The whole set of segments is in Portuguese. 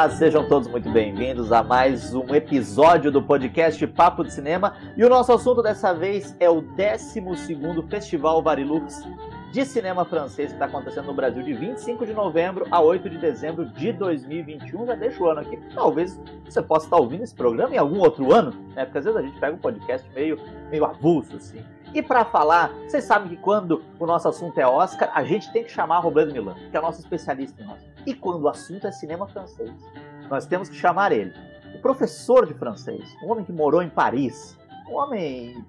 Olá, sejam todos muito bem-vindos a mais um episódio do podcast Papo de Cinema. E o nosso assunto dessa vez é o 12 Festival Varilux de cinema francês que está acontecendo no Brasil de 25 de novembro a 8 de dezembro de 2021. Já deixa o ano aqui. Talvez você possa estar ouvindo esse programa em algum outro ano, né? Porque às vezes a gente pega um podcast meio, meio avulso, assim. E para falar, vocês sabem que quando o nosso assunto é Oscar, a gente tem que chamar Roberto Milan, que é o nosso especialista em Oscar. E quando o assunto é cinema francês, nós temos que chamar ele. O professor de francês, um homem que morou em Paris, um homem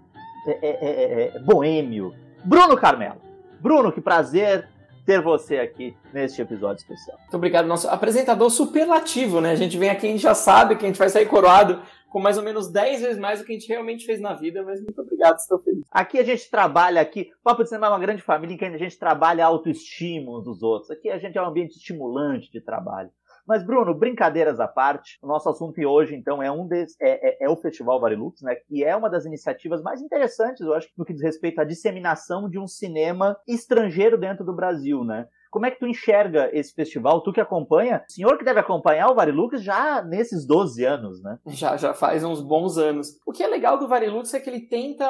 é, é, é, é boêmio, Bruno Carmelo. Bruno, que prazer ter você aqui neste episódio especial. Muito obrigado, nosso apresentador superlativo, né? A gente vem aqui, gente já sabe que a gente vai sair coroado com mais ou menos 10 vezes mais do que a gente realmente fez na vida, mas muito obrigado, estou feliz. Aqui a gente trabalha aqui, o Papo de Cinema é uma grande família em que a gente trabalha a autoestima uns dos outros. Aqui a gente é um ambiente estimulante de trabalho. Mas, Bruno, brincadeiras à parte, o nosso assunto hoje, então, é um des, é, é, é, o Festival Varilux, né? Que é uma das iniciativas mais interessantes, eu acho, no que diz respeito à disseminação de um cinema estrangeiro dentro do Brasil, né? Como é que tu enxerga esse festival? Tu que acompanha, o senhor que deve acompanhar o Varilux já nesses 12 anos, né? Já, já faz uns bons anos. O que é legal do Varilux é que ele tenta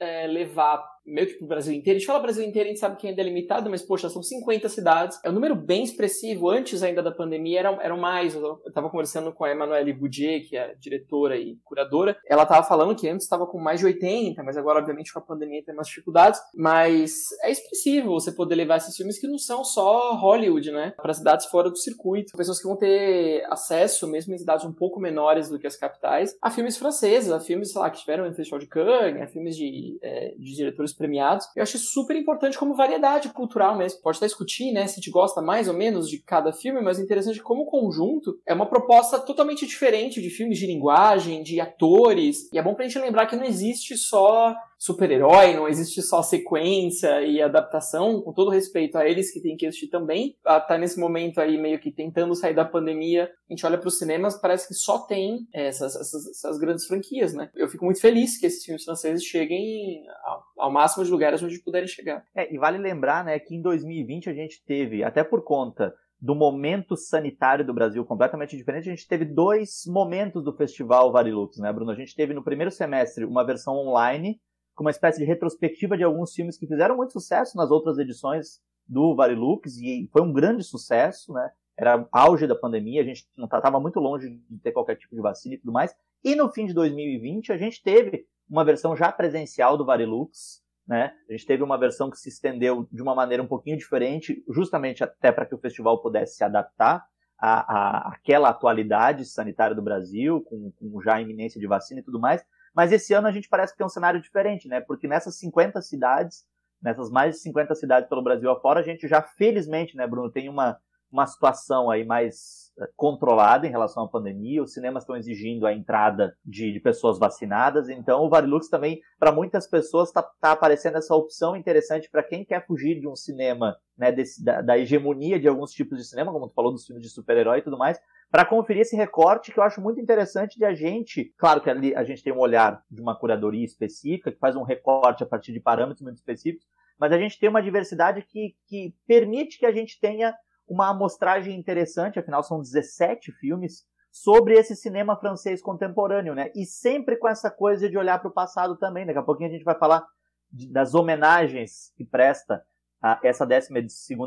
é, levar meio que pro Brasil inteiro. A gente fala Brasil inteiro, a gente sabe que ainda é limitado, mas, poxa, são 50 cidades. É um número bem expressivo. Antes ainda da pandemia eram, eram mais. Eu estava conversando com a Emanuele Boudier, que é diretora e curadora. Ela estava falando que antes estava com mais de 80, mas agora, obviamente, com a pandemia tem mais dificuldades. Mas é expressivo você poder levar esses filmes que não são só Hollywood, né? Para cidades fora do circuito. Pessoas que vão ter acesso, mesmo em cidades um pouco menores do que as capitais, a filmes franceses, a filmes, sei lá, que tiveram no Festival de Cannes, a filmes de, é, de diretores premiados. Eu acho super importante como variedade cultural mesmo. Pode até discutir, né, se a gente gosta mais ou menos de cada filme, mas interessante como conjunto é uma proposta totalmente diferente de filmes de linguagem, de atores. E é bom pra gente lembrar que não existe só super-herói, não existe só sequência e adaptação, com todo respeito a eles que tem que existir também. Ah, tá nesse momento aí meio que tentando sair da pandemia, a gente olha para os cinemas, parece que só tem essas, essas, essas, grandes franquias, né? Eu fico muito feliz que esses filmes franceses cheguem ao, ao máximo de lugares onde puderem chegar. É, e vale lembrar, né, que em 2020 a gente teve, até por conta do momento sanitário do Brasil completamente diferente, a gente teve dois momentos do festival Varilux, né, Bruno? A gente teve no primeiro semestre uma versão online com uma espécie de retrospectiva de alguns filmes que fizeram muito sucesso nas outras edições do Varilux e foi um grande sucesso, né? Era auge da pandemia, a gente não estava muito longe de ter qualquer tipo de vacina e tudo mais. E no fim de 2020 a gente teve uma versão já presencial do Varilux, né? A gente teve uma versão que se estendeu de uma maneira um pouquinho diferente, justamente até para que o festival pudesse se adaptar à, à, àquela atualidade sanitária do Brasil, com, com já a iminência de vacina e tudo mais. Mas esse ano a gente parece que tem um cenário diferente, né? Porque nessas 50 cidades, nessas mais de 50 cidades pelo Brasil afora, a gente já, felizmente, né, Bruno, tem uma, uma situação aí mais eh, controlada em relação à pandemia. Os cinemas estão exigindo a entrada de, de pessoas vacinadas. Então, o Varilux também, para muitas pessoas, está tá aparecendo essa opção interessante para quem quer fugir de um cinema, né, desse, da, da, hegemonia de alguns tipos de cinema, como tu falou dos filmes de super-herói e tudo mais, para conferir esse recorte que eu acho muito interessante de a gente. Claro que ali a gente tem um olhar de uma curadoria específica, que faz um recorte a partir de parâmetros muito específicos, mas a gente tem uma diversidade que, que permite que a gente tenha uma amostragem interessante, afinal são 17 filmes, sobre esse cinema francês contemporâneo, né? E sempre com essa coisa de olhar para o passado também. Daqui a pouquinho a gente vai falar de, das homenagens que presta a essa 12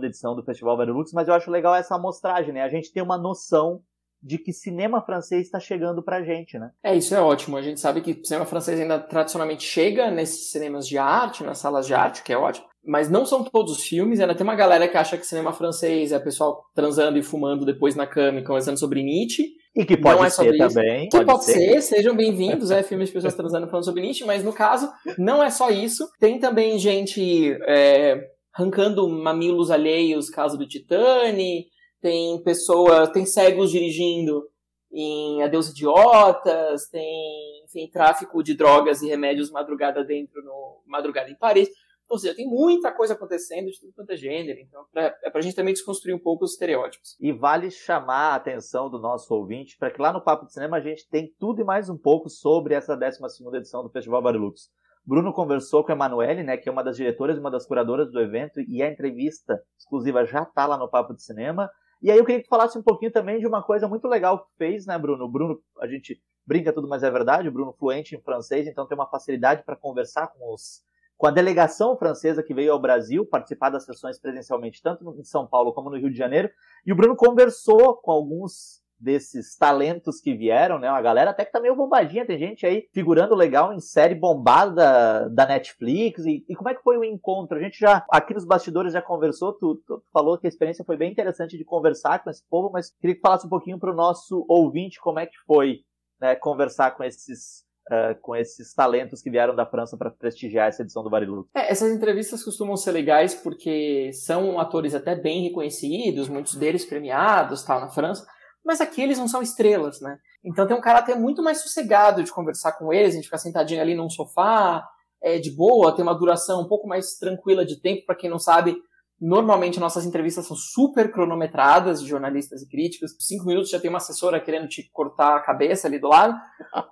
edição do Festival Varilux, mas eu acho legal essa amostragem, né? A gente tem uma noção de que cinema francês está chegando pra gente, né? É, isso é ótimo. A gente sabe que cinema francês ainda tradicionalmente chega nesses cinemas de arte, nas salas de arte, que é ótimo. Mas não são todos os filmes, ainda tem uma galera que acha que cinema francês é pessoal transando e fumando depois na cama e conversando sobre Nietzsche. E que pode é ser também. Que pode, pode ser. ser. sejam bem-vindos, é filmes de pessoas transando e falando sobre Nietzsche, mas no caso, não é só isso. Tem também gente é, arrancando mamilos alheios, caso do Titane, tem pessoas, tem cegos dirigindo em Adeus Idiotas, tem, tráfico de drogas e remédios madrugada dentro no Madrugada em Paris. Ou seja, tem muita coisa acontecendo de tudo quanto é gênero. Então, pra, é pra gente também desconstruir um pouco os estereótipos. E vale chamar a atenção do nosso ouvinte para que lá no Papo de Cinema a gente tem tudo e mais um pouco sobre essa 12 edição do Festival Barilux. Bruno conversou com a Emanuele, né, que é uma das diretoras e uma das curadoras do evento, e a entrevista exclusiva já está lá no Papo de Cinema. E aí eu queria que tu falasse um pouquinho também de uma coisa muito legal que fez, né, Bruno? Bruno, a gente brinca tudo, mas é verdade, o Bruno fluente em francês, então tem uma facilidade para conversar com os com a delegação francesa que veio ao Brasil participar das sessões presencialmente, tanto em São Paulo como no Rio de Janeiro. E o Bruno conversou com alguns desses talentos que vieram, né? Uma galera até que tá meio bombadinha, tem gente aí figurando legal em série bombada da, Netflix. E, e, como é que foi o encontro? A gente já, aqui nos bastidores, já conversou, tu, tu, falou que a experiência foi bem interessante de conversar com esse povo, mas queria que falasse um pouquinho para o nosso ouvinte como é que foi né, conversar com esses Uh, com esses talentos que vieram da França para prestigiar essa edição do Bariloche. É, essas entrevistas costumam ser legais porque são atores até bem reconhecidos, muitos deles premiados, tal, na França, mas aqui eles não são estrelas, né? Então tem um caráter muito mais sossegado de conversar com eles, a gente fica sentadinho ali num sofá, é de boa, tem uma duração um pouco mais tranquila de tempo, para quem não sabe, Normalmente nossas entrevistas são super cronometradas de jornalistas e críticos. Cinco minutos já tem uma assessora querendo te cortar a cabeça ali do lado.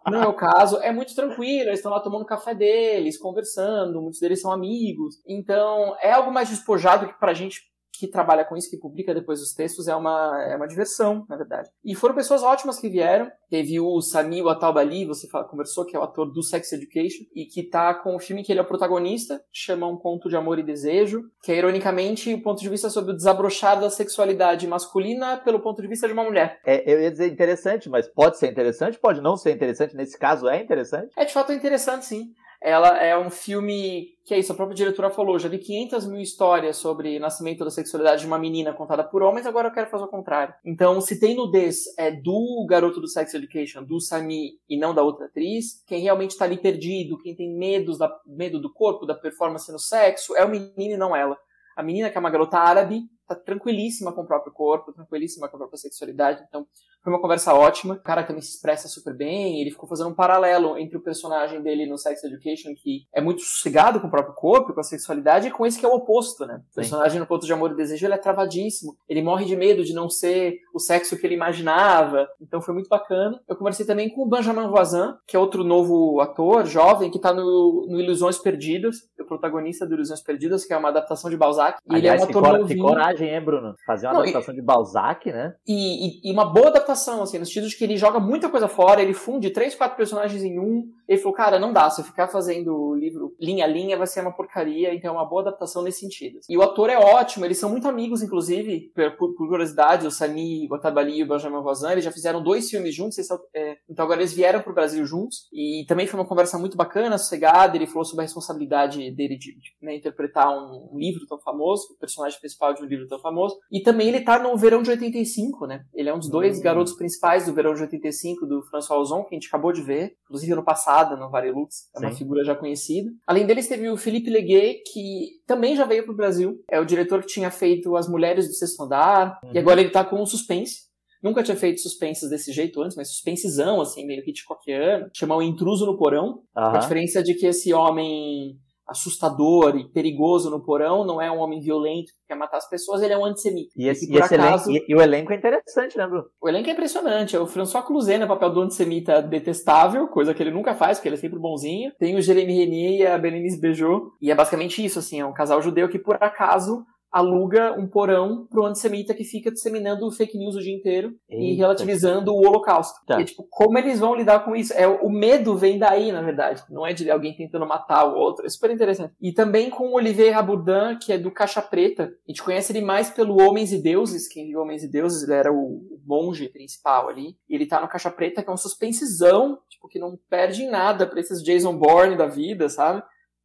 Não é o caso. É muito tranquilo. Eles estão lá tomando café deles, conversando. Muitos deles são amigos. Então é algo mais despojado que pra gente que trabalha com isso, que publica depois os textos, é uma, é uma diversão, na verdade. E foram pessoas ótimas que vieram. Teve o Sami Watalbali, você fala, conversou, que é o ator do Sex Education, e que tá com o filme que ele é o protagonista, chama Um Conto de Amor e Desejo, que é, ironicamente, o ponto de vista sobre o desabrochar da sexualidade masculina pelo ponto de vista de uma mulher. É, eu ia dizer interessante, mas pode ser interessante, pode não ser interessante. Nesse caso, é interessante? É, de fato, interessante, sim. Ela é um filme que é isso, a própria diretora falou, já vi 500 mil histórias sobre nascimento da sexualidade de uma menina contada por homens, agora eu quero fazer o contrário. Então, se tem nudez é do garoto do Sex Education, do Sami, e não da outra atriz, quem realmente está ali perdido, quem tem medos da, medo do corpo, da performance no sexo, é o menino e não ela. A menina, que é uma garota árabe, tá tranquilíssima com o próprio corpo, tranquilíssima com a própria sexualidade, então foi uma conversa ótima. O cara também se expressa super bem. Ele ficou fazendo um paralelo entre o personagem dele no Sex Education, que é muito sossegado com o próprio corpo, com a sexualidade, e com esse que é o oposto, né? O personagem no Ponto de Amor e Desejo, ele é travadíssimo. Ele morre de medo de não ser o sexo que ele imaginava. Então foi muito bacana. Eu conversei também com o Benjamin Voisin, que é outro novo ator, jovem, que tá no, no Ilusões Perdidas, o protagonista do Ilusões Perdidas, que é uma adaptação de Balzac. Aliás, ele é um ator que, novinho. que coragem, hein, Bruno? Fazer uma não, adaptação e... de Balzac, né? E, e, e uma boa adaptação adaptação, assim, no sentido de que ele joga muita coisa fora, ele funde três, quatro personagens em um. Ele falou, cara, não dá, se eu ficar fazendo livro linha a linha vai ser uma porcaria, então é uma boa adaptação nesse sentido. E o ator é ótimo, eles são muito amigos, inclusive, por, por curiosidade, o Sami Guatabali e o Benjamin Voisin, eles já fizeram dois filmes juntos, é, então agora eles vieram pro Brasil juntos, e também foi uma conversa muito bacana, sossegada, ele falou sobre a responsabilidade dele de, de né, interpretar um, um, livro tão famoso, o personagem principal de um livro tão famoso, e também ele tá no verão de 85, né? Ele é um dos dois hum. garotos principais do verão de 85 do François Ozon, que a gente acabou de ver, inclusive ano passado no Varilux, é uma Sim. figura já conhecida. Além deles teve o Philippe Leguet, que também já veio para o Brasil, é o diretor que tinha feito As Mulheres do Sexto Andar, uhum. e agora ele está com um suspense. Nunca tinha feito suspenses desse jeito antes, mas suspensezão, assim, meio Hitchcockiano. Chama o Intruso no Porão. Uhum. A diferença é de que esse homem assustador e perigoso no porão, não é um homem violento que quer matar as pessoas, ele é um antissemita. E, esse, e, esse acaso, elenco, e, e, o elenco é interessante, né, Bruno? O elenco é impressionante. É o François Cluzet no papel do antissemita detestável, coisa que ele nunca faz, porque ele é sempre bonzinho. Tem o Jeremy Renier e a Berenice Bejo. E é basicamente isso, assim, é um casal judeu que, por acaso, aluga um porão pro antissemita que fica disseminando fake news o dia inteiro Eita. e relativizando o holocausto. Tá. E, tipo, como eles vão lidar com isso? É, o medo vem daí, na verdade. Não é de alguém tentando matar o outro. É super interessante. E também com o Olivier Rabourdin, que é do Caixa Preta. A gente conhece ele mais pelo Homens e Deuses. Quem viu Homens e Deuses, ele era o monge principal ali. E ele tá no Caixa Preta, que é um suspensezão, tipo, que não perde em nada pra esses Jason Bourne da vida, sabe?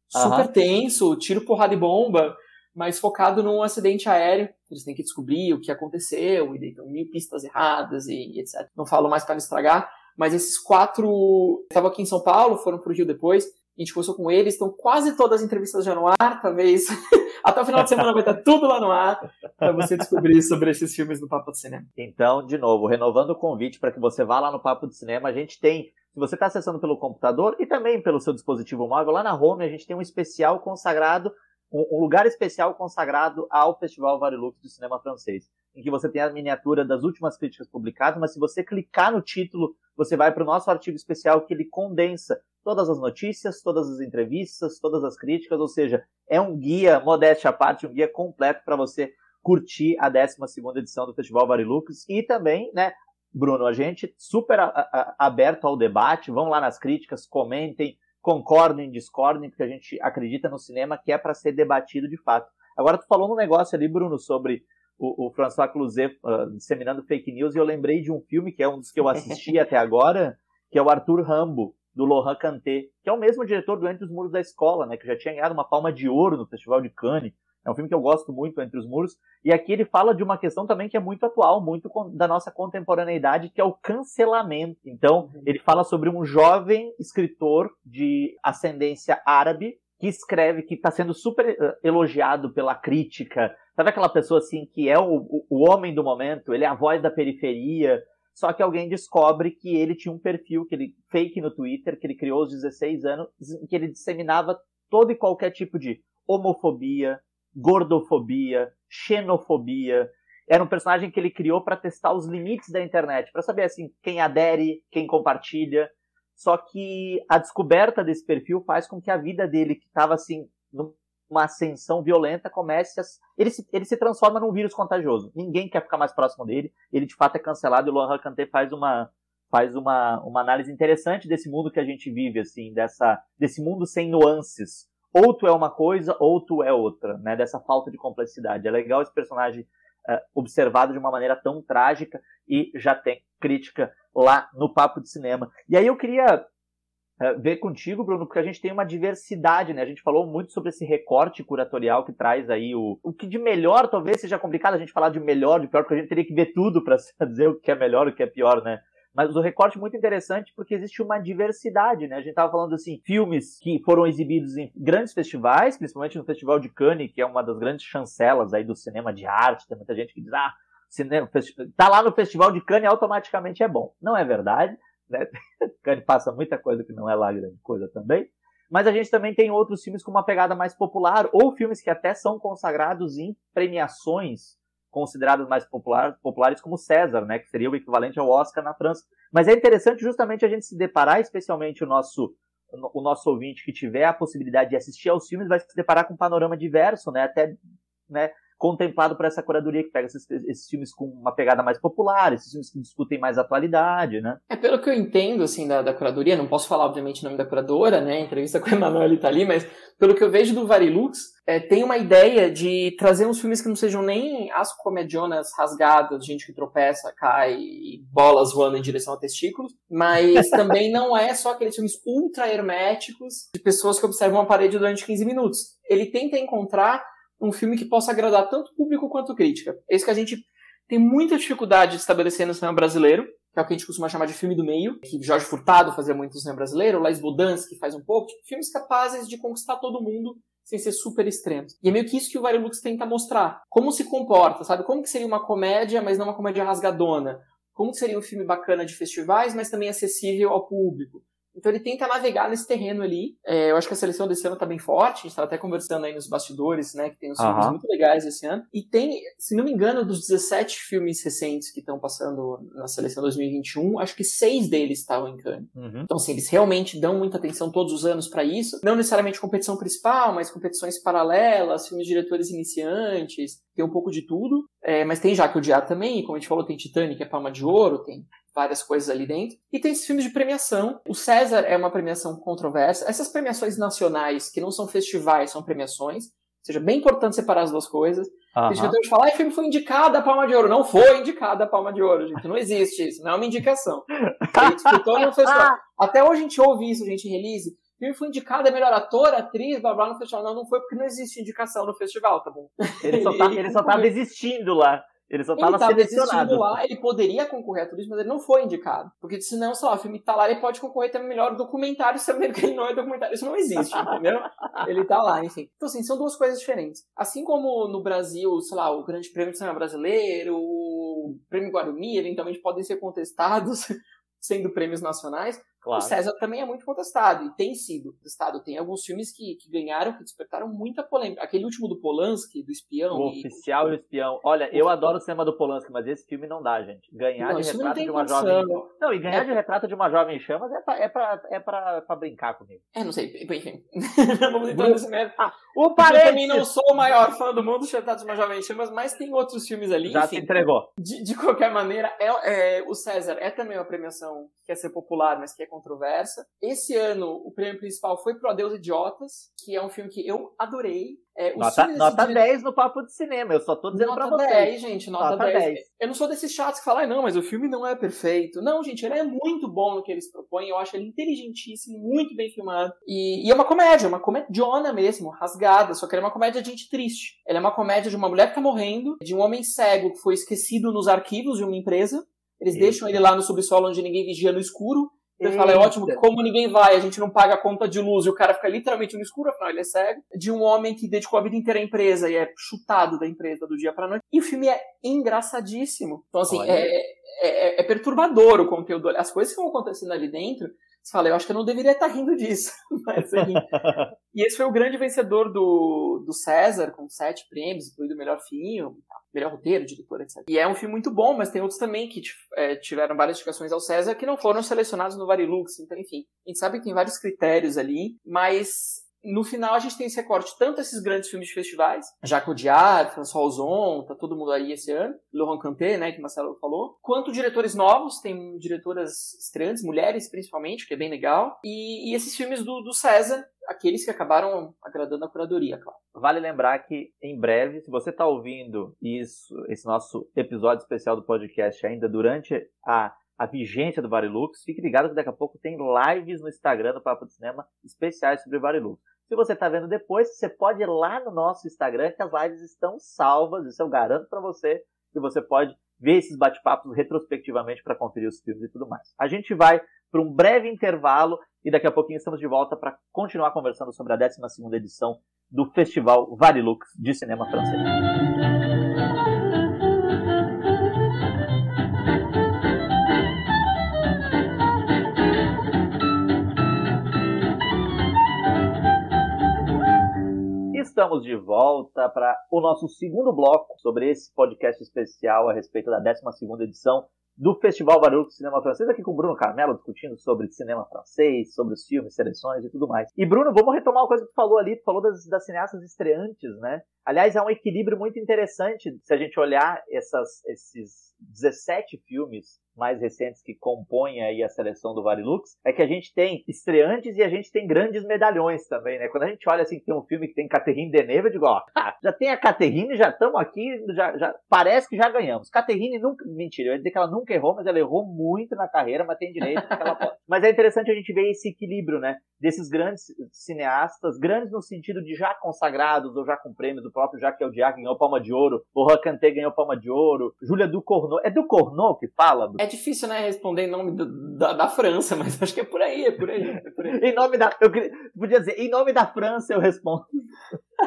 Super tenso, tiro, porrada e bomba mas focado num acidente aéreo. Eles têm que descobrir o que aconteceu, e deitam mil pistas erradas e, e etc. Não falo mais para não estragar, mas esses quatro estavam aqui em São Paulo, foram para o Rio depois. A gente conversou com eles, estão quase todas as entrevistas já no ar, talvez até o final de semana vai estar tudo lá no ar para você descobrir sobre esses filmes do Papo de Cinema. Então, de novo, renovando o convite para que você vá lá no Papo de Cinema, a gente tem se você está acessando pelo computador e também pelo seu dispositivo móvel, lá na home a gente tem um especial consagrado um lugar especial consagrado ao Festival Varilux do cinema francês, em que você tem a miniatura das últimas críticas publicadas, mas se você clicar no título, você vai para o nosso artigo especial que ele condensa todas as notícias, todas as entrevistas, todas as críticas, ou seja, é um guia, modéstia à parte, um guia completo para você curtir a 12 edição do Festival Varilux e também, né, Bruno, a gente super a, a, aberto ao debate, vão lá nas críticas, comentem, concordem, discordem, porque a gente acredita no cinema que é para ser debatido de fato. Agora, tu falou um negócio ali, Bruno, sobre o, o François Cluzet uh, disseminando fake news, e eu lembrei de um filme que é um dos que eu assisti até agora, que é o Arthur Rambo, do Laurent Canté, que é o mesmo diretor do Entre os Muros da Escola, né, que já tinha ganhado uma palma de ouro no Festival de Cannes. É um filme que eu gosto muito, Entre os Muros. E aqui ele fala de uma questão também que é muito atual, muito da nossa contemporaneidade, que é o cancelamento. Então, uhum. ele fala sobre um jovem escritor de ascendência árabe que escreve, que está sendo super eh, elogiado pela crítica. Sabe aquela pessoa assim que é o, o, o homem do momento, ele é a voz da periferia, só que alguém descobre que ele tinha um perfil que ele fake no Twitter, que ele criou aos 16 anos, que ele disseminava todo e qualquer tipo de homofobia, gordofobia, xenofobia. Era um personagem que ele criou para testar os limites da internet, para saber assim quem adere, quem compartilha. Só que a descoberta desse perfil faz com que a vida dele, que estava assim numa ascensão violenta, comece a ele se, ele se transforma num vírus contagioso. Ninguém quer ficar mais próximo dele. Ele de fato é cancelado e o Laurent Canté faz uma faz uma, uma análise interessante desse mundo que a gente vive assim, dessa desse mundo sem nuances, ou tu é uma coisa ou tu é outra, né? Dessa falta de complexidade. É legal esse personagem uh, observado de uma maneira tão trágica e já tem crítica lá no Papo de Cinema. E aí eu queria uh, ver contigo, Bruno, porque a gente tem uma diversidade, né? A gente falou muito sobre esse recorte curatorial que traz aí o, o que de melhor talvez seja complicado a gente falar de melhor, de pior, porque a gente teria que ver tudo para dizer o que é melhor o que é pior, né? Mas o recorte é muito interessante porque existe uma diversidade, né? A gente estava falando assim, filmes que foram exibidos em grandes festivais, principalmente no Festival de Cannes, que é uma das grandes chancelas aí do cinema de arte. Tem muita gente que diz, ah, cinema, tá lá no Festival de Cannes automaticamente é bom. Não é verdade, né? Cannes passa muita coisa que não é lá grande coisa também. Mas a gente também tem outros filmes com uma pegada mais popular, ou filmes que até são consagrados em premiações consideradas mais popular, populares como César, né, que seria o equivalente ao Oscar na França. Mas é interessante justamente a gente se deparar, especialmente o nosso o nosso ouvinte que tiver a possibilidade de assistir aos filmes vai se deparar com um panorama diverso, né, até né, contemplado por essa curadoria que pega esses, esses, filmes com uma pegada mais popular, esses filmes que discutem mais atualidade, né? É, pelo que eu entendo, assim, da, da curadoria, não posso falar, obviamente, o nome da curadora, né, a entrevista com a Emanuele tá ali, mas pelo que eu vejo do Varilux, é, tem uma ideia de trazer uns filmes que não sejam nem as comedionas rasgadas, gente que tropeça, cai e bolas voando em direção a testículos, mas também não é só aqueles filmes ultra herméticos de pessoas que observam a parede durante 15 minutos. Ele tenta encontrar um filme que possa agradar tanto público quanto crítica. É isso que a gente tem muita dificuldade de estabelecer no cinema brasileiro, que é o que a gente costuma chamar de filme do meio, que Jorge Furtado fazia muito no cinema brasileiro, Lais que faz um pouco, tipo, filmes capazes de conquistar todo mundo sem ser super extremos. E é meio que isso que o Varilux tenta mostrar. Como se comporta, sabe? Como que seria uma comédia, mas não uma comédia rasgadona? Como seria um filme bacana de festivais, mas também acessível ao público? Então ele tenta navegar nesse terreno ali. É, eu acho que a seleção desse ano tá bem forte. A gente tava até conversando aí nos bastidores, né? Que tem uns uhum. filmes muito legais esse ano. E tem, se não me engano, dos 17 filmes recentes que estão passando na seleção 2021, acho que seis deles estavam em Cannes. Uhum. Então, assim, eles realmente dão muita atenção todos os anos para isso. Não necessariamente competição principal, mas competições paralelas, filmes de diretores iniciantes. Tem um pouco de tudo. É, mas tem Jacques Audiard também, como a gente falou, tem Titanic, é Palma de Ouro, tem várias coisas ali dentro. E tem esses filmes de premiação. O César é uma premiação controversa. Essas premiações nacionais, que não são festivais, são premiações. Ou seja, bem importante separar as duas coisas. Uhum. Tem gente que fala, ah, o filme foi indicado a Palma de Ouro. Não foi indicado a Palma de Ouro, gente. Não existe isso. Não é uma indicação. Ele disputou no festival. Até hoje a gente ouve isso, a gente release. O filme foi indicado a melhor ator, atriz, blá blá no festival. Não, não foi porque não existe indicação no festival, tá bom? Ele só tá, ele só tá desistindo lá. Ele só estava selecionado. lá, ele poderia concorrer a tudo isso, mas ele não foi indicado. Porque senão, sei lá, o filme tá lá, ele pode concorrer também melhor documentário, sabendo que ele não é documentário. Isso não existe, entendeu? ele tá lá, enfim. Então, assim, são duas coisas diferentes. Assim como no Brasil, sei lá, o Grande Prêmio de Cinema Brasileiro, o Prêmio Guarumi, eventualmente podem ser contestados sendo prêmios nacionais, Claro. O César também é muito contestado, e tem sido contestado. Tem alguns filmes que, que ganharam, que despertaram muita polêmica. Aquele último do Polanski, do espião. O e... oficial e o espião. Olha, eu adoro o cinema do Polanski, mas esse filme não dá, gente. Ganhar não, de retrato de uma condição. jovem. Não, e ganhar é... de retrato de uma jovem chamas é pra, é pra, é pra, pra brincar comigo. É, não sei, enfim. Vamos entrar nesse mérito. Ah, o parênteses... Eu também não sou o maior fã do mundo de retrato de uma jovem chamas, mas tem outros filmes ali. Já enfim, se entregou. De, de qualquer maneira, é, é, o César é também uma premiação que quer ser popular, mas que é controversa. Esse ano, o prêmio principal foi Pro Adeus Idiotas, que é um filme que eu adorei. É, nota nota 10 no papo de cinema, eu só tô dizendo nota pra vocês. Nota 10, gente, nota, nota 10. 10. Eu não sou desses chatos que falam, ah, não, mas o filme não é perfeito. Não, gente, ele é muito bom no que eles propõem, eu acho ele inteligentíssimo, muito bem filmado. E, e é uma comédia, uma comediona mesmo, rasgada, só que ele é uma comédia de gente triste. Ela é uma comédia de uma mulher que tá morrendo, de um homem cego que foi esquecido nos arquivos de uma empresa. Eles Isso. deixam ele lá no subsolo onde ninguém vigia no escuro, ele fala, é ótimo, como ninguém vai, a gente não paga a conta de luz e o cara fica literalmente no escuro, afinal ele é cego. De um homem que dedicou a vida inteira à empresa e é chutado da empresa do dia pra noite. E o filme é engraçadíssimo. Então, assim, é, é, é, é, perturbador o conteúdo. As coisas que estão acontecendo ali dentro, você fala, eu acho que eu não deveria estar rindo disso. Mas, assim, e esse foi o grande vencedor do, do César, com sete prêmios, incluindo o melhor filme melhor roteiro, diretor, etc. E é um filme muito bom, mas tem outros também que é, tiveram várias indicações ao César que não foram selecionados no Varilux. Então, enfim, a gente sabe que tem vários critérios ali, mas no final a gente tem esse recorte, tanto esses grandes filmes de festivais, Jacques Audiard, François Ozon, tá todo mundo aí esse ano, Laurent Canté, né, que o Marcelo falou, quanto diretores novos, tem diretoras estranhas, mulheres principalmente, que é bem legal, e, e esses filmes do, do César, aqueles que acabaram agradando a curadoria, claro. Vale lembrar que em breve, se você está ouvindo isso, esse nosso episódio especial do podcast ainda durante a a vigência do Varilux. Fique ligado que daqui a pouco tem lives no Instagram do Papo de Cinema especiais sobre Varilux. Se você está vendo depois, você pode ir lá no nosso Instagram que as lives estão salvas. Isso eu garanto para você que você pode ver esses bate-papos retrospectivamente para conferir os filmes e tudo mais. A gente vai para um breve intervalo e daqui a pouquinho estamos de volta para continuar conversando sobre a 12 edição do Festival Varilux de Cinema Francês. Estamos de volta para o nosso segundo bloco sobre esse podcast especial a respeito da 12 edição do Festival Baruch Cinema Francês, aqui com o Bruno Carmelo, discutindo sobre cinema francês, sobre os filmes, seleções e tudo mais. E Bruno, vamos retomar uma coisa que tu falou ali, tu falou das, das cineastas estreantes, né? Aliás, é um equilíbrio muito interessante se a gente olhar essas, esses 17 filmes mais recentes que compõem aí a seleção do Varilux, é que a gente tem estreantes e a gente tem grandes medalhões também, né? Quando a gente olha assim que tem um filme que tem Catherine Deneuve, eu digo, ó, ah, já tem a Catherine, já estamos aqui, já, já parece que já ganhamos. Catherine nunca, mentira, eu ia dizer que ela nunca errou, mas ela errou muito na carreira, mas tem direito ela pode. Mas é interessante a gente ver esse equilíbrio, né? Desses grandes cineastas, grandes no sentido de já consagrados ou já com prêmios, o próprio Jacques Audiard ganhou Palma de Ouro, o Racanté ganhou Palma de Ouro, Júlia Ducournau, é Ducournau que fala? É difícil, né, responder em nome do, da, da, França, mas acho que é por aí, é por aí. É por aí. em nome da. Eu podia dizer, em nome da França eu respondo.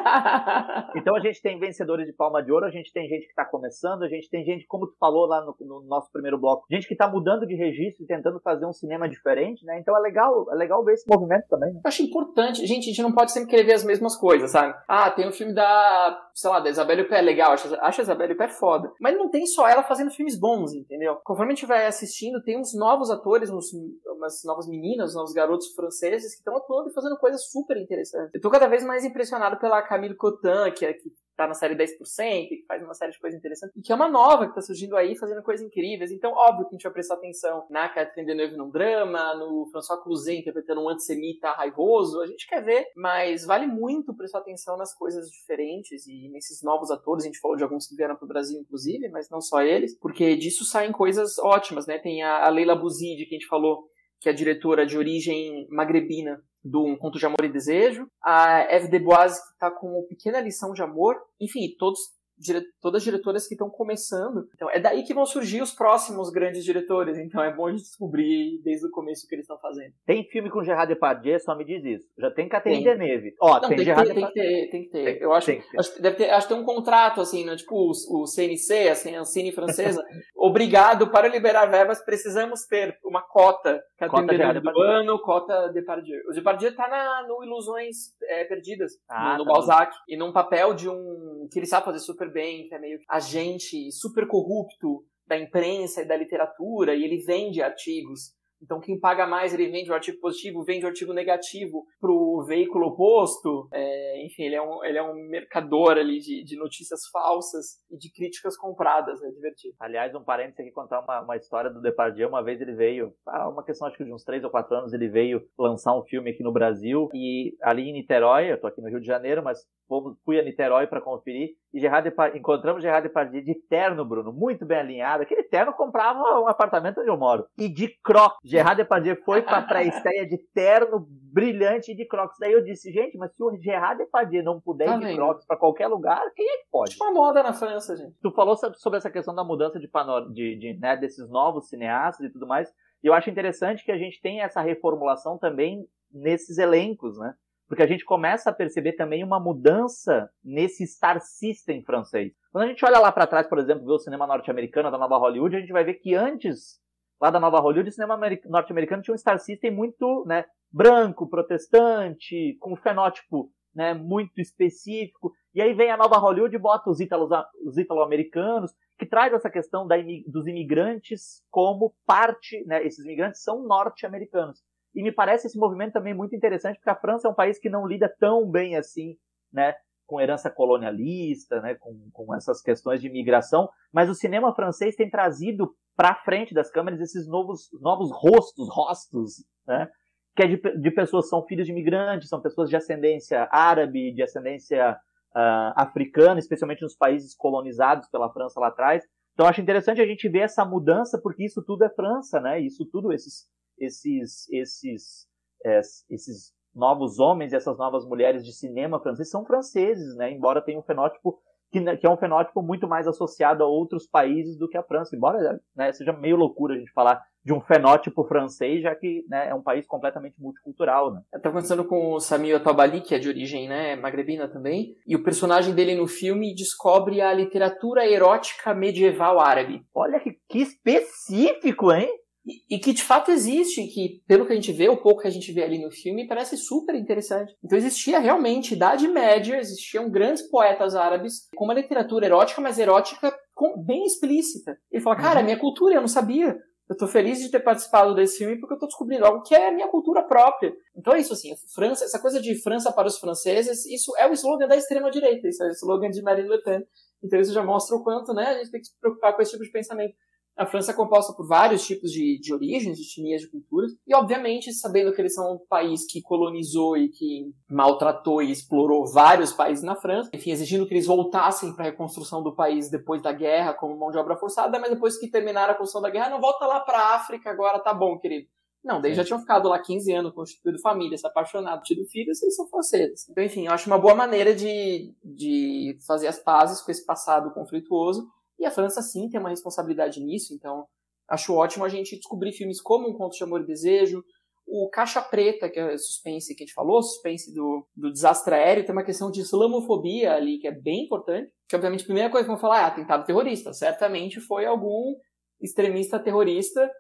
então a gente tem vencedores de palma de ouro, a gente tem gente que está começando, a gente tem gente, como tu falou lá no, no nosso primeiro bloco, gente que está mudando de registro e tentando fazer um cinema diferente, né? Então é legal, é legal ver esse movimento também. Né? Eu acho importante, gente, a gente não pode sempre querer ver as mesmas coisas, sabe? Ah, tem um filme da, sei lá, da Isabelle Pé legal, acho, acho a Isabelle Pé foda. Mas não tem só ela fazendo filmes bons, entendeu? Conforme a gente vai assistindo, tem uns novos atores, uns, umas novas meninas, novos garotos franceses que estão atuando e fazendo coisas super interessantes. Eu tô cada vez mais impressionado pela Camille Cotin, que, é, que tá na série 10%, que faz uma série de coisas interessantes, e que é uma nova que tá surgindo aí, fazendo coisas incríveis. Então, óbvio que a gente vai prestar atenção na Catherine Deneuve num drama, no François Cluzet interpretando um antissemita raivoso, a gente quer ver, mas vale muito prestar atenção nas coisas diferentes e nesses novos atores, a gente falou de alguns que vieram pro Brasil, inclusive, mas não só eles, porque disso saem coisas ótimas, né? Tem a, Leila Bouzid, que a gente falou, que é diretora de origem magrebina do Um Conto de Amor e Desejo, a Eve Deboise, que está com uma Pequena Lição de Amor, enfim, todos dire... todas diretoras que estão começando. Então é daí que vão surgir os próximos grandes diretores. Então é bom a gente descobrir desde o começo o que eles estão fazendo. Tem filme com Gerard Depardieu, só me diz isso. Já tem Catherine Deneuve. Ó, Não, tem, tem, Gerard ter, tem que ter, tem que ter. Eu acho, tem que ter. acho deve ter, acho que tem um contrato assim, né? tipo o, o CNC, assim, a Cine francesa. Obrigado para liberar verbas, precisamos ter uma cota. Catherine Cota Deneuve Gerard do Depardieu. ano, cota Depardieu. O Depardieu tá na, no Ilusões é, Perdidas, Ah, no, no tá Balzac, e num papel de um que ele sabe fazer super bem, que é meio agente super corrupto da imprensa e da literatura, e ele vende artigos. Então, quem paga mais, ele vende o artigo positivo, vende o artigo negativo pro veículo oposto. É, enfim, ele é, um, ele é um mercador ali de, de notícias falsas e de críticas compradas. É divertido. Aliás, um parênteses aqui, contar uma, uma história do Depardieu. Uma vez ele veio, uma questão acho que de uns 3 ou 4 anos, ele veio lançar um filme aqui no Brasil. E ali em Niterói, eu tô aqui no Rio de Janeiro, mas fomos, fui a Niterói para conferir. E Gerard encontramos Gerard Depardieu de terno, Bruno, muito bem alinhado. Aquele terno comprava um apartamento onde eu moro. E de crocs. Gerard Depardieu foi pra pré-estreia de terno brilhante e de crocs. Daí eu disse, gente, mas se o Gerard Depardieu não puder Tá ir de vendo? crocs pra qualquer lugar, quem é que pode? Tipo uma moda na França, gente. Tu falou sobre essa questão da mudança de, pano- de, de, né, desses novos cineastas e tudo mais. E eu acho interessante que a gente tenha essa reformulação também nesses elencos, né? Porque a gente começa a perceber também uma mudança nesse star system francês. Quando a gente olha lá para trás, por exemplo, vê o cinema norte-americano da nova Hollywood, a gente vai ver que antes, lá da nova Hollywood, o cinema ameri- norte-americano tinha um star system muito né, branco, protestante, com um fenótipo né, muito específico. E aí vem a nova Hollywood e bota os ítalo-americanos, que traz essa questão da dos imigrantes como parte, né, esses imigrantes são norte-americanos. E me parece esse movimento também muito interessante, porque a França é um país que não lida tão bem assim, né, com herança colonialista, né, com, com essas questões de imigração, mas o cinema francês tem trazido para frente das câmeras esses novos, novos rostos, rostos, né, que é de, de pessoas são filhos de imigrantes, são pessoas de ascendência árabe, de ascendência ah, africana, especialmente nos países colonizados pela França lá atrás. Então acho interessante a gente ver essa mudança, porque isso tudo é França, né? Isso tudo, esses, esses, esses, eh, esses novos homens essas novas mulheres de cinema francês são franceses, né? Embora tenha um fenótipo que, né, que é um fenótipo muito mais associado a outros países do que a França. Embora né, seja meio loucura a gente falar de um fenótipo francês, já que né, é um país completamente multicultural, né? Tá acontecendo com o Samir Tabali, que é de origem né, magrebina também, e o personagem dele no filme descobre a literatura erótica medieval árabe. Olha que, que específico, hein? E, e que de fato existe, que pelo que a gente vê, o pouco que a gente vê ali no filme, parece super interessante. Então existia realmente, Idade Média, existiam grandes poetas árabes com uma literatura erótica, mas erótica com- bem explícita. Ele fala, cara, é minha cultura, eu não sabia. Eu tô feliz de ter participado desse filme porque eu tô descobrindo algo que é a minha cultura própria. Então é isso, assim, França, essa coisa de França para os franceses, isso é o slogan da extrema-direita, isso é o slogan de Marine Le Pen. Então isso já mostra o quanto, né, a gente tem que se preocupar com esse tipo de pensamento. A França é composta por vários tipos de, de origens, de etnias, de culturas, e obviamente, sabendo que eles são um país que colonizou e que maltratou e explorou vários países na França, enfim, exigindo que eles voltassem para a reconstrução do país depois da guerra, como mão de obra forçada, mas depois que terminaram a construção da guerra, não volta lá para a África agora, tá bom, querido. Não, daí Sim. já tinham ficado lá 15 anos, constituído família, se apaixonado, tido filhos, eles são franceses. Então, enfim, eu acho uma boa maneira de, de fazer as pazes com esse passado conflituoso. E a França, sim, tem uma responsabilidade nisso, então acho ótimo a gente descobrir filmes como Um Conto de Amor e Desejo, o Caixa Preta, que é suspense que a gente falou, suspense do, do desastre aéreo, tem uma questão de islamofobia ali, que é bem importante. Que, obviamente, a primeira coisa que vão falar é atentado terrorista. Certamente foi algum extremista terrorista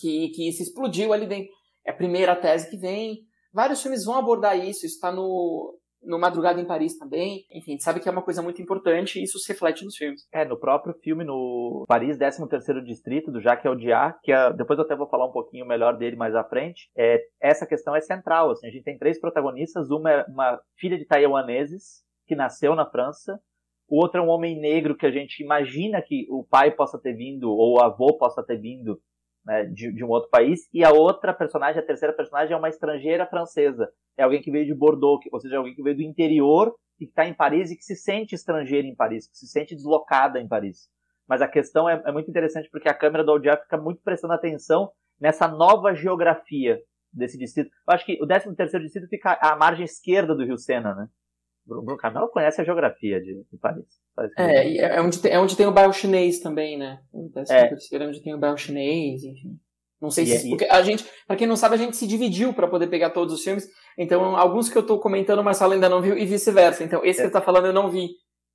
que, que se explodiu ali dentro. É a primeira tese que vem. Vários filmes vão abordar isso, isso está no, no Madrugada em Paris também. Enfim, a gente sabe que é uma coisa muito importante e isso se reflete nos filmes. É, no próprio filme, no Paris, 13º Distrito, do Jacques Audiard, que é, depois eu até vou falar um pouquinho melhor dele mais à frente, é, essa questão é central, assim, a gente tem três protagonistas, uma é uma filha de taiwaneses, que nasceu na França, o outro é um homem negro que a gente imagina que o pai possa ter vindo, ou o avô possa ter vindo né, de, de um outro país, e a outra personagem, a terceira personagem, é uma estrangeira francesa, é alguém que veio de Bordeaux, que- ou seja, alguém que veio do interior e que está em Paris e que se sente estrangeira em Paris, que se sente deslocada em Paris. Mas a questão é, é muito interessante porque a câmera do Audiard fica muito prestando atenção nessa nova geografia desse distrito. Eu acho que o 13º distrito fica à margem esquerda do Rio Sena, né? Bruno Camelo conhece a geografia de, de Paris. É, é onde, tem, é onde tem o bairro chinês também, né? É. Terceira, onde tem o bairro chinês, enfim. Não sei se. Porque a gente, pra quem não sabe, a gente se dividiu para poder pegar todos os filmes. Então, alguns que eu tô comentando, o Marcelo ainda não viu, e vice-versa. Então, esse é. que ele tá falando eu não vi.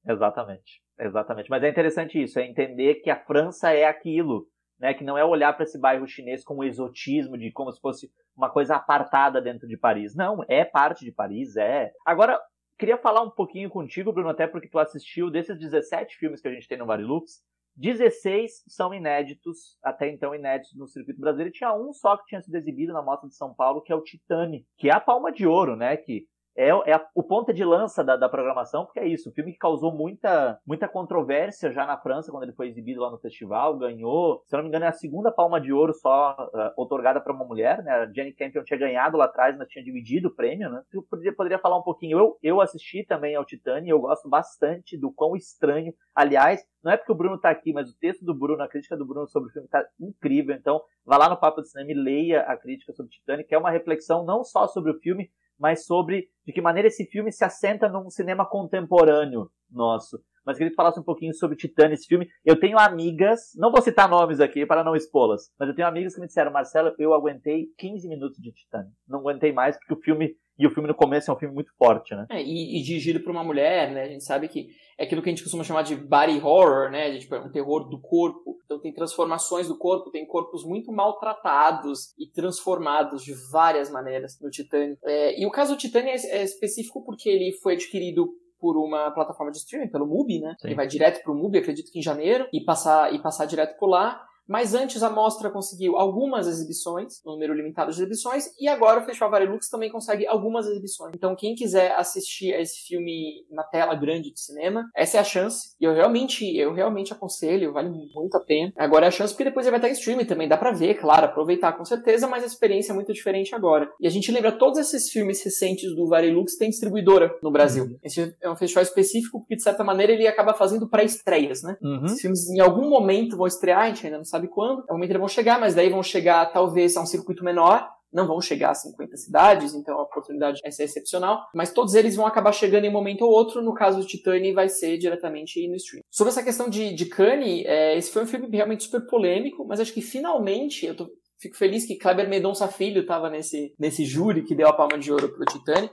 Exatamente. Exatamente. Mas é interessante isso, é entender que a França é aquilo. Né, que não é olhar para esse bairro chinês com um exotismo de como se fosse uma coisa apartada dentro de Paris. Não, é parte de Paris, é. Agora, queria falar um pouquinho contigo, Bruno, até porque tu assistiu desses 17 filmes que a gente tem no Varilux, 16 são inéditos, até então inéditos no circuito brasileiro. Tinha um só que tinha sido exibido na Mostra de São Paulo, que é o Titane, que é a palma de ouro, né? Que é, é a, o ponta de lança da, da, programação, porque é isso, o filme que causou muita, muita controvérsia já na França, quando ele foi exibido lá no festival, ganhou, se não me engano, é a segunda palma de ouro só uh, otorgada para uma mulher, né? A Jenny Campion tinha ganhado lá atrás, mas tinha dividido o prêmio, né? Eu poderia, poderia falar um pouquinho. Eu, eu assisti também ao Titane, eu gosto bastante do quão estranho. Aliás, não é porque o Bruno tá aqui, mas o texto do Bruno, a crítica do Bruno sobre o filme tá incrível. Então, vá lá no Papo de Cinema e leia a crítica sobre Titanic, que é uma reflexão não só sobre o filme, mas sobre de que maneira esse filme se assenta num cinema contemporâneo nosso. Mas queria que falasse um pouquinho sobre Titã, esse filme. Eu tenho amigas, não vou citar nomes aqui para não expô-las, mas eu tenho amigas que me disseram, Marcelo, eu aguentei 15 minutos de Titã. Não aguentei mais porque o filme e o filme no começo é um filme muito forte, né? É, e, e, dirigido por uma mulher, né? A gente sabe que é aquilo que a gente costuma chamar de body horror, né? Tipo, é um terror do corpo. Então tem transformações do corpo, tem corpos muito maltratados e transformados de várias maneiras no Titânio. É, e o caso do Titânio é, é específico porque ele foi adquirido por uma plataforma de streaming, pelo MUBI, né? Sim. Ele vai direto pro MUBI, acredito que em janeiro, e passar, e passar direto por lá. Mas antes a mostra conseguiu algumas exibições, um número limitado de exibições, e agora o Festival Varilux também consegue algumas exibições. Então quem quiser assistir a esse filme na tela grande de cinema, essa é a chance. E eu realmente, eu realmente aconselho, vale muito a pena. Agora é a chance porque depois ele vai estar em streaming também, dá pra ver, claro, aproveitar com certeza, mas a experiência é muito diferente agora. E a gente lembra todos esses filmes recentes do Varilux tem distribuidora no Brasil. Uhum. Esse é um festival específico porque de certa maneira ele acaba fazendo pré-estreias, né? Uhum. Esses filmes em algum momento vão estrear, a gente ainda não sabe sabe quando. É o momento que eles vão chegar, mas daí vão chegar talvez a um circuito menor, não vão chegar a 50 cidades, então a oportunidade é ser excepcional, mas todos eles vão acabar chegando em um momento ou outro, no caso do Titani vai ser diretamente no stream. Sobre essa questão de, de Kanye, é, esse foi um filme realmente super polêmico, mas acho que finalmente, eu tô, fico feliz que Kleber Medonça Filho estava nesse, nesse júri que deu a palma de ouro pro Titani,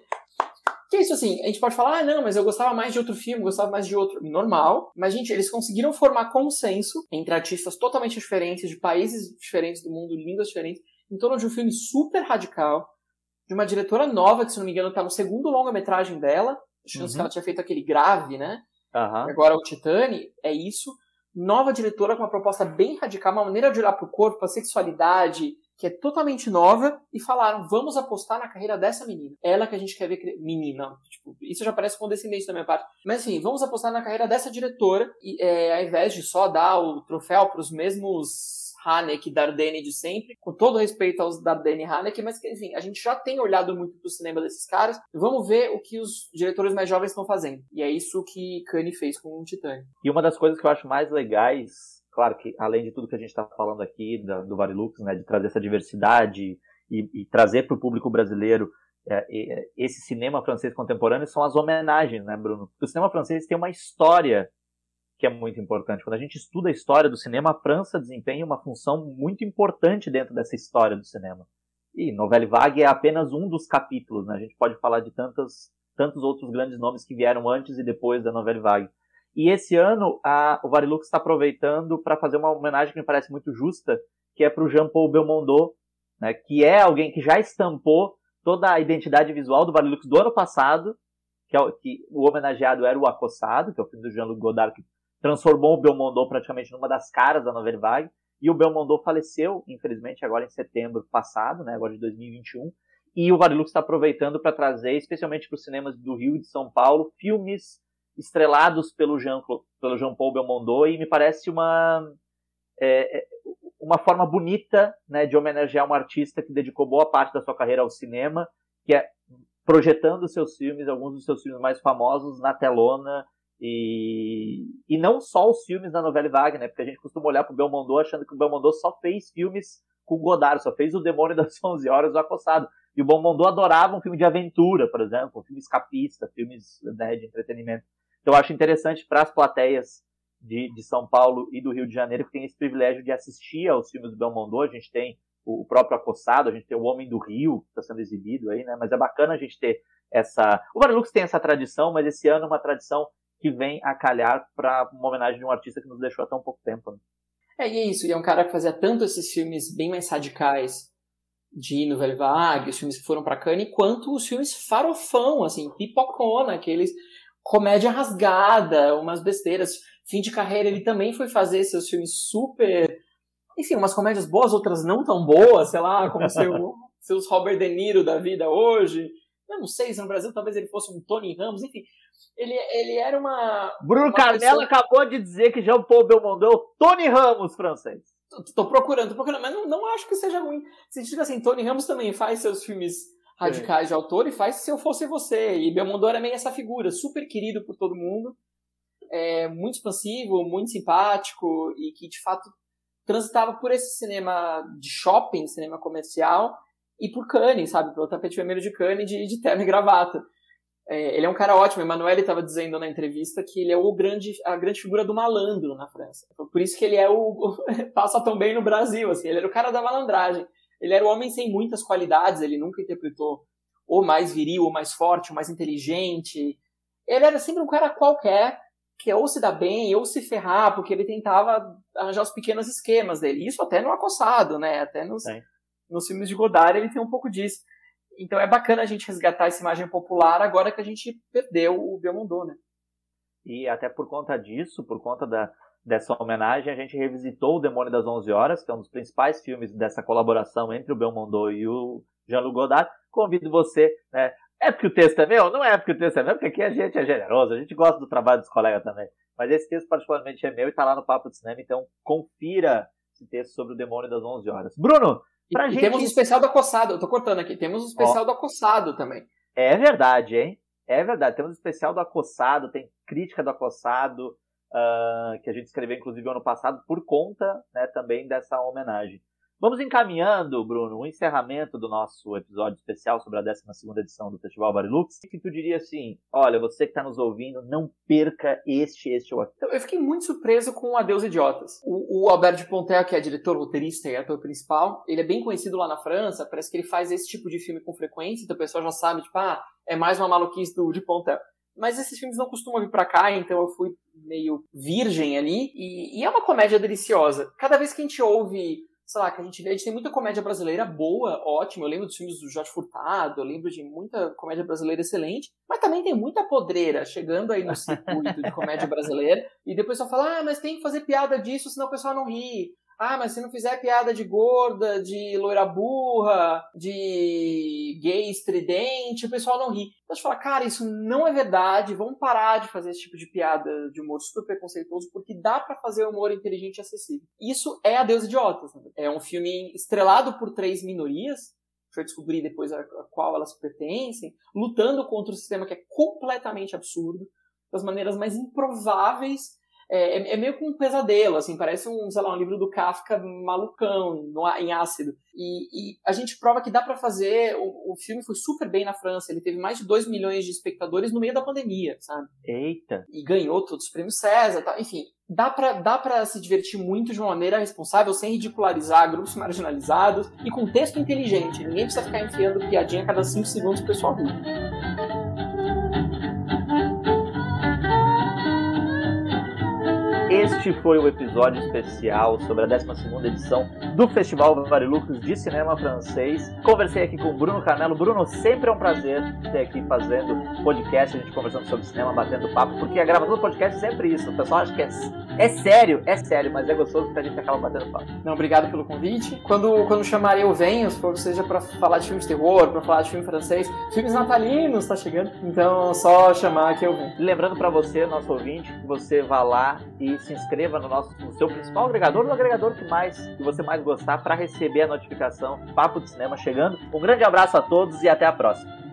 que é isso assim, a gente pode falar, ah, não, mas eu gostava mais de outro filme, gostava mais de outro. Normal. Mas, gente, eles conseguiram formar consenso entre artistas totalmente diferentes, de países diferentes do mundo, línguas diferentes, em torno de um filme super radical, de uma diretora nova, que se não me engano tá no segundo longa-metragem dela. Acho uhum. que ela tinha feito aquele grave, né? Uhum. Agora o Titane, é isso. Nova diretora com uma proposta bem radical, uma maneira de olhar pro corpo, a sexualidade, que é totalmente nova, e falaram: vamos apostar na carreira dessa menina. Ela que a gente quer ver. Menina, tipo, isso já parece condescendente da minha parte. Mas assim, vamos apostar na carreira dessa diretora, e é, ao invés de só dar o troféu para os mesmos Haneke Dardenne de sempre, com todo respeito aos Dardenne e Haneke, mas enfim, a gente já tem olhado muito pro cinema desses caras. Vamos ver o que os diretores mais jovens estão fazendo. E é isso que Kanye fez com o Titanic. E uma das coisas que eu acho mais legais claro que além de tudo que a gente está falando aqui da, do Varilux, né, de trazer essa diversidade e, e trazer para o público brasileiro é, é, esse cinema francês contemporâneo, são as homenagens, né, Bruno? Porque o cinema francês tem uma história que é muito importante. Quando a gente estuda a história do cinema, a França desempenha uma função muito importante dentro dessa história do cinema. E Novelle Vague é apenas um dos capítulos, né? A gente pode falar de tantos, tantos outros grandes nomes que vieram antes e depois da Novelle Vague. E esse ano a, o Varilux está aproveitando para fazer uma homenagem que me parece muito justa, que é para o Jean-Paul Belmondo, né, que é alguém que já estampou toda a identidade visual do Varilux do ano passado, que, é, que o homenageado era o Acossado, que é o filme do Jean-Luc Godard, que transformou o Belmondo praticamente numa das caras da Nouvelle Vague, e o Belmondo faleceu, infelizmente, agora em setembro passado, né, agora de 2021, e o Varilux está aproveitando para trazer, especialmente para os cinemas do Rio e de São Paulo, filmes estrelados pelo Jean, pelo Jean Paul Belmondo e me parece uma é, é, uma forma bonita né, de homenagear um artista que dedicou boa parte da sua carreira ao cinema, que é projetando seus filmes, alguns dos seus filmes mais famosos na telona e, e não só os filmes da novela Wagner, porque a gente costuma olhar para o Belmondo achando que o Belmondo só fez filmes com Godard, só fez O Demônio das 11 Horas, O Acossado. E o Belmondo adorava um filme de aventura, por exemplo, um filme escapista, filmes né, de entretenimento. Então eu acho interessante para as plateias de, de, São Paulo e do Rio de Janeiro que tem esse privilégio de assistir aos filmes do Belmondo. A gente tem o, próprio Acossado, a gente tem o Homem do Rio, que está sendo exibido aí, né? Mas é bacana a gente ter essa. O Varilux tem essa tradição, mas esse ano é uma tradição que vem a calhar para uma homenagem de um artista que nos deixou há tão pouco tempo. Né? É, e é isso, e é um cara que fazia tanto esses filmes bem mais radicais de Nouvelle Vague, os filmes que foram para Cannes, quanto os filmes farofão, assim, pipocona, aqueles comédia rasgada, umas besteiras. Fim de carreira, ele também foi fazer seus filmes super. Enfim, umas comédias boas, outras não tão boas, sei lá, como seu, seus Robert De Niro da vida hoje. Eu não sei se no Brasil talvez ele fosse um Tony Ramos, enfim. Ele, ele era uma. Bruno uma pessoa... acabou de dizer que Jean-Paul Belmondo é o Tony Ramos francês. Tô, tô, procurando, tô procurando, mas não, não acho que seja ruim. Se diz assim, Tony Ramos também faz seus filmes radicais de autor e faz Se Eu Fosse Você. E Belmondo era meio essa figura, super querido por todo mundo é, muito expansivo, muito simpático e que de fato transitava por esse cinema de shopping, cinema comercial e por Cannes, sabe, pelo tapete vermelho de Cannes de, de terno e gravata. É, ele é um cara ótimo. Emanuele estava dizendo na entrevista que ele é o grande, a grande figura do malandro na França. Por isso que ele é o, o passa tão bem no Brasil. Assim, ele era o cara da malandragem. Ele era o homem sem muitas qualidades. Ele nunca interpretou o mais viril, o mais forte, o mais inteligente. Ele era sempre um cara qualquer que ou se dá bem ou se ferrar, porque ele tentava arranjar os pequenos esquemas dele. Isso até no Acossado, né? Até nos, nos filmes de Godard ele tem um pouco disso. Então é bacana a gente resgatar essa imagem popular agora que a gente perdeu o Belmondo, né? E até por conta disso, por conta da, dessa homenagem, a gente revisitou O Demônio das Onze Horas, que é um dos principais filmes dessa colaboração entre o Belmondo e o Jean-Luc Godard. Convido você né, é porque o texto é meu? Não é porque o texto é meu, porque aqui a gente é generoso, a gente gosta do trabalho dos colegas também. Mas esse texto particularmente é meu e está lá no Papo de Cinema, então confira esse texto sobre o Demônio das 11 Horas. Bruno, pra e, gente... temos o especial do Acossado, eu tô cortando aqui, temos o especial Ó, do Acossado também. É verdade, hein? É verdade, temos o especial do Acossado, tem crítica do Acossado, uh, que a gente escreveu inclusive ano passado por conta né, também dessa homenagem. Vamos encaminhando, Bruno, o encerramento do nosso episódio especial sobre a 12 edição do Festival Barilux. O que tu diria assim? Olha, você que está nos ouvindo, não perca este, este ou aquele. Eu fiquei muito surpreso com Adeus Idiotas. O, o Albert de Pontel, que é diretor, roteirista e ator principal, ele é bem conhecido lá na França, parece que ele faz esse tipo de filme com frequência, então o pessoal já sabe, tipo, ah, é mais uma maluquice do de Pontel mas esses filmes não costumam vir para cá, então eu fui meio virgem ali. E, e, é uma comédia deliciosa. Cada vez que a gente ouve sei lá, que a gente vê, a gente tem muita comédia brasileira boa, ótima. Eu lembro dos filmes do Jorge Furtado, eu lembro de muita comédia brasileira excelente, mas também tem muita podreira chegando aí no circuito de comédia brasileira. E depois só fala, ah, mas tem que fazer piada disso, senão o pessoal não ri. Ah, mas se não fizer piada de gorda, de loira burra, de gay estridente, o pessoal não ri. Então a gente fala, cara, isso não é verdade, vamos parar de fazer esse tipo de piada de humor super preconceituoso, porque dá para fazer humor inteligente e acessível. Isso é Adeus Idiotas. Né? É um filme estrelado por três minorias, foi descobrir depois a, a qual elas pertencem, lutando contra um sistema que é completamente absurdo, das maneiras mais improváveis é, é, é, meio que um pesadelo, assim, parece um, sei lá, um livro do Kafka malucão, no, em ácido. E, e, a gente prova que dá para fazer. O, o, filme foi super bem na França, ele teve mais de 2 milhões de espectadores no meio da pandemia, sabe? Eita! E ganhou todos os prêmios César, tá? enfim. Dá pra, dá pra se divertir muito de uma maneira responsável, sem ridicularizar grupos marginalizados e com texto inteligente. Ninguém precisa ficar enfiando piadinha a cada 5 segundos pro pessoal rir. Este foi o episódio especial sobre a 12 edição do Festival Varilux de Cinema Francês. Conversei aqui com o Bruno Carmelo. Bruno, sempre é um prazer ter aqui fazendo podcast, a gente conversando sobre cinema, batendo papo, porque a gravação do podcast é sempre isso. O pessoal acha que é, é sério, é sério, mas é gostoso que a gente acaba batendo papo. Não, obrigado pelo convite. Quando, quando chamarei eu venho, se for seja para falar de filmes de terror, para falar de filme francês, filmes natalinos tá chegando, então só chamar que eu venho. Lembrando para você, nosso ouvinte, que você vá lá e se inscreva no nosso no seu principal agregador, no agregador que mais que você mais gostar para receber a notificação Papo de Cinema chegando. Um grande abraço a todos e até a próxima.